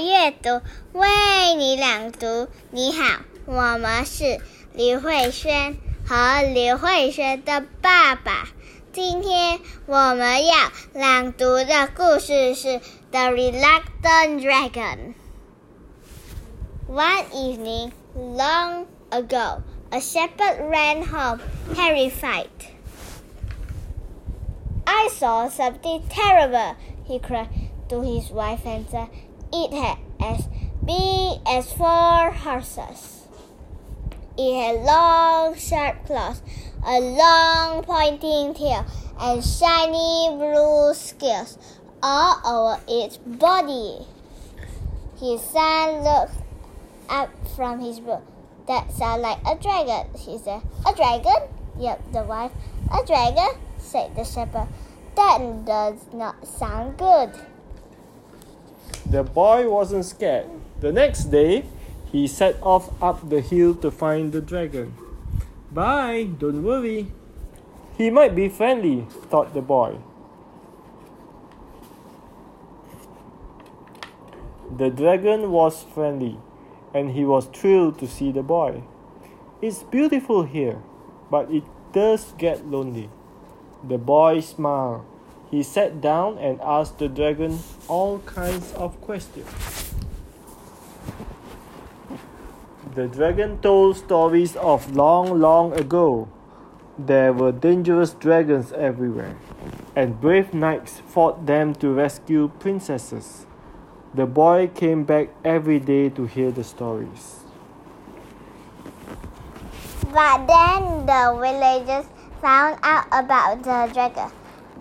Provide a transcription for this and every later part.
阅读，为你朗读。你好，我们是李慧轩和李慧轩的爸爸。今天我们要朗读的故事是《The Reluctant Dragon》。One evening, long ago, a shepherd ran home terrified. I saw something terrible, he cried to his wife and said, it had as big as four horses. It had long, sharp claws, a long, pointing tail, and shiny blue scales all over its body. His son looked up from his book. That sounds like a dragon, he said. A dragon? Yep, the wife. A dragon? said the shepherd. That does not sound good. The boy wasn't scared. The next day, he set off up the hill to find the dragon. Bye, don't worry. He might be friendly, thought the boy. The dragon was friendly, and he was thrilled to see the boy. It's beautiful here, but it does get lonely. The boy smiled. He sat down and asked the dragon all kinds of questions. The dragon told stories of long, long ago. There were dangerous dragons everywhere, and brave knights fought them to rescue princesses. The boy came back every day to hear the stories. But then the villagers found out about the dragon.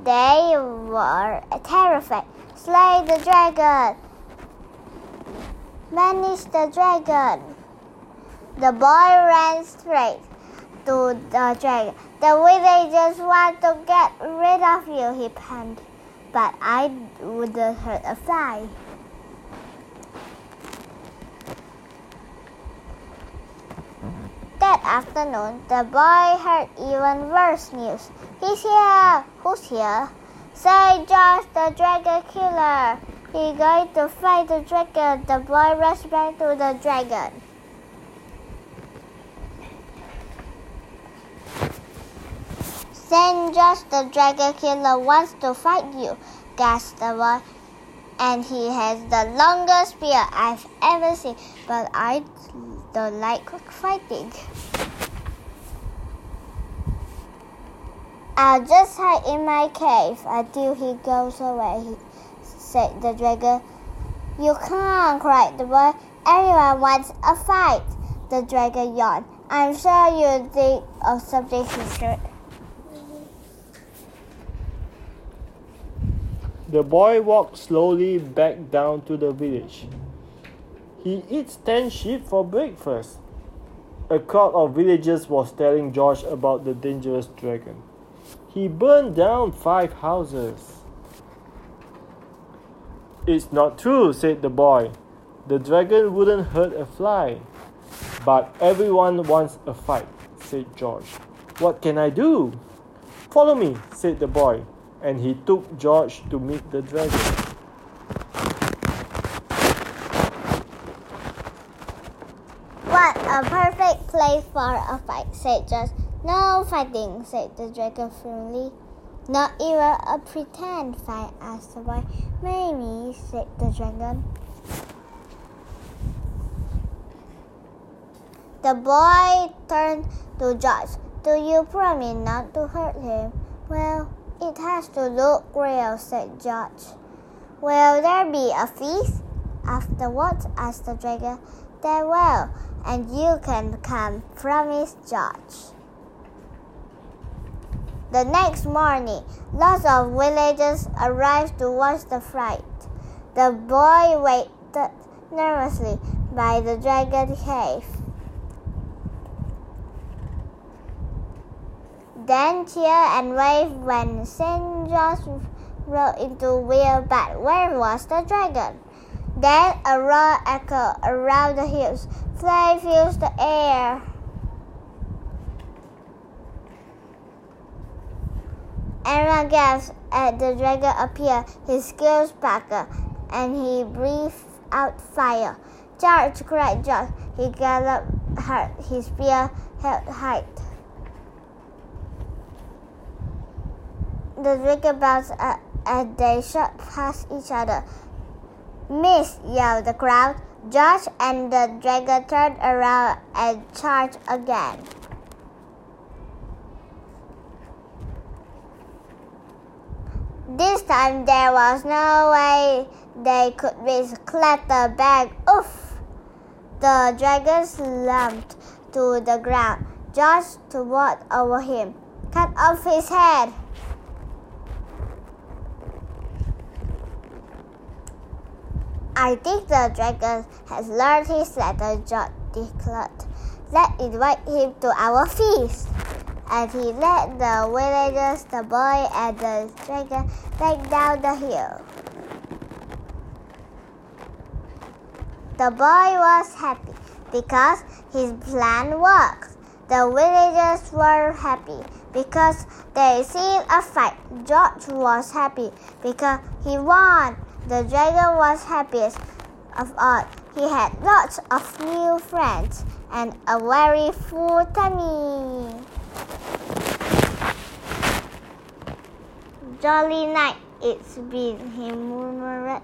They were terrified. Slay the dragon! Manage the dragon! The boy ran straight to the dragon. The villagers want to get rid of you, he panted. But I wouldn't hurt a fly. That afternoon, the boy heard even worse news. He's here! Who's here? Saint George, the dragon killer! He's going to fight the dragon. The boy rushed back to the dragon. Saint George, the dragon killer, wants to fight you, gasped the boy. And he has the longest spear I've ever seen, but I don't like quick fighting. I'll just hide in my cave until he goes away, said the dragon. You can't, cried the boy. Everyone wants a fight. The dragon yawned. I'm sure you think of something secret. The boy walked slowly back down to the village. He eats ten sheep for breakfast. A crowd of villagers was telling George about the dangerous dragon. He burned down five houses. It's not true, said the boy. The dragon wouldn't hurt a fly. But everyone wants a fight, said George. What can I do? Follow me, said the boy, and he took George to meet the dragon. What a perfect place for a fight, said George. No fighting, said the dragon firmly. Not even a pretend fight, asked the boy. Maybe, said the dragon. The boy turned to George. Do you promise not to hurt him? Well, it has to look real, said George. Will there be a feast? Afterwards, asked the dragon. There will, and you can come, promised George. The next morning, lots of villagers arrived to watch the fight. The boy waited nervously by the dragon cave. Then cheer and wave when St. George rode into wheel, but where was the dragon? Then a roar echoed around the hills. Flame fills the air. Everyone gasped as the dragon appeared. His scales sparkled, and he breathed out fire. George cried George. He galloped hard. His spear held high. The dragon bounced and they shot past each other. Miss, yelled the crowd. George and the dragon turned around and charged again. This time there was no way they could reach Clatterbag. Oof! The dragon slumped to the ground. George toward over him. Cut off his head. I think the dragon has learned his lesson, George declared. Let's invite him to our feast. And he led the villagers, the boy, and the dragon back down the hill. The boy was happy because his plan worked. The villagers were happy because they seen a fight. George was happy because he won. The dragon was happiest of all. He had lots of new friends and a very full tummy. Jolly night it's been, he murmured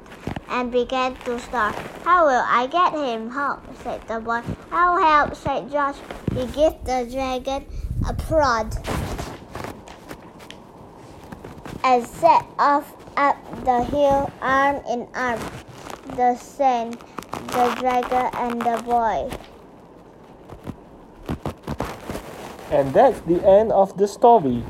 and began to start. How will I get him home? said the boy. I'll help, said George. He gave the dragon a prod and set off up the hill arm in arm. The saint, the dragon, and the boy. And that's the end of the story.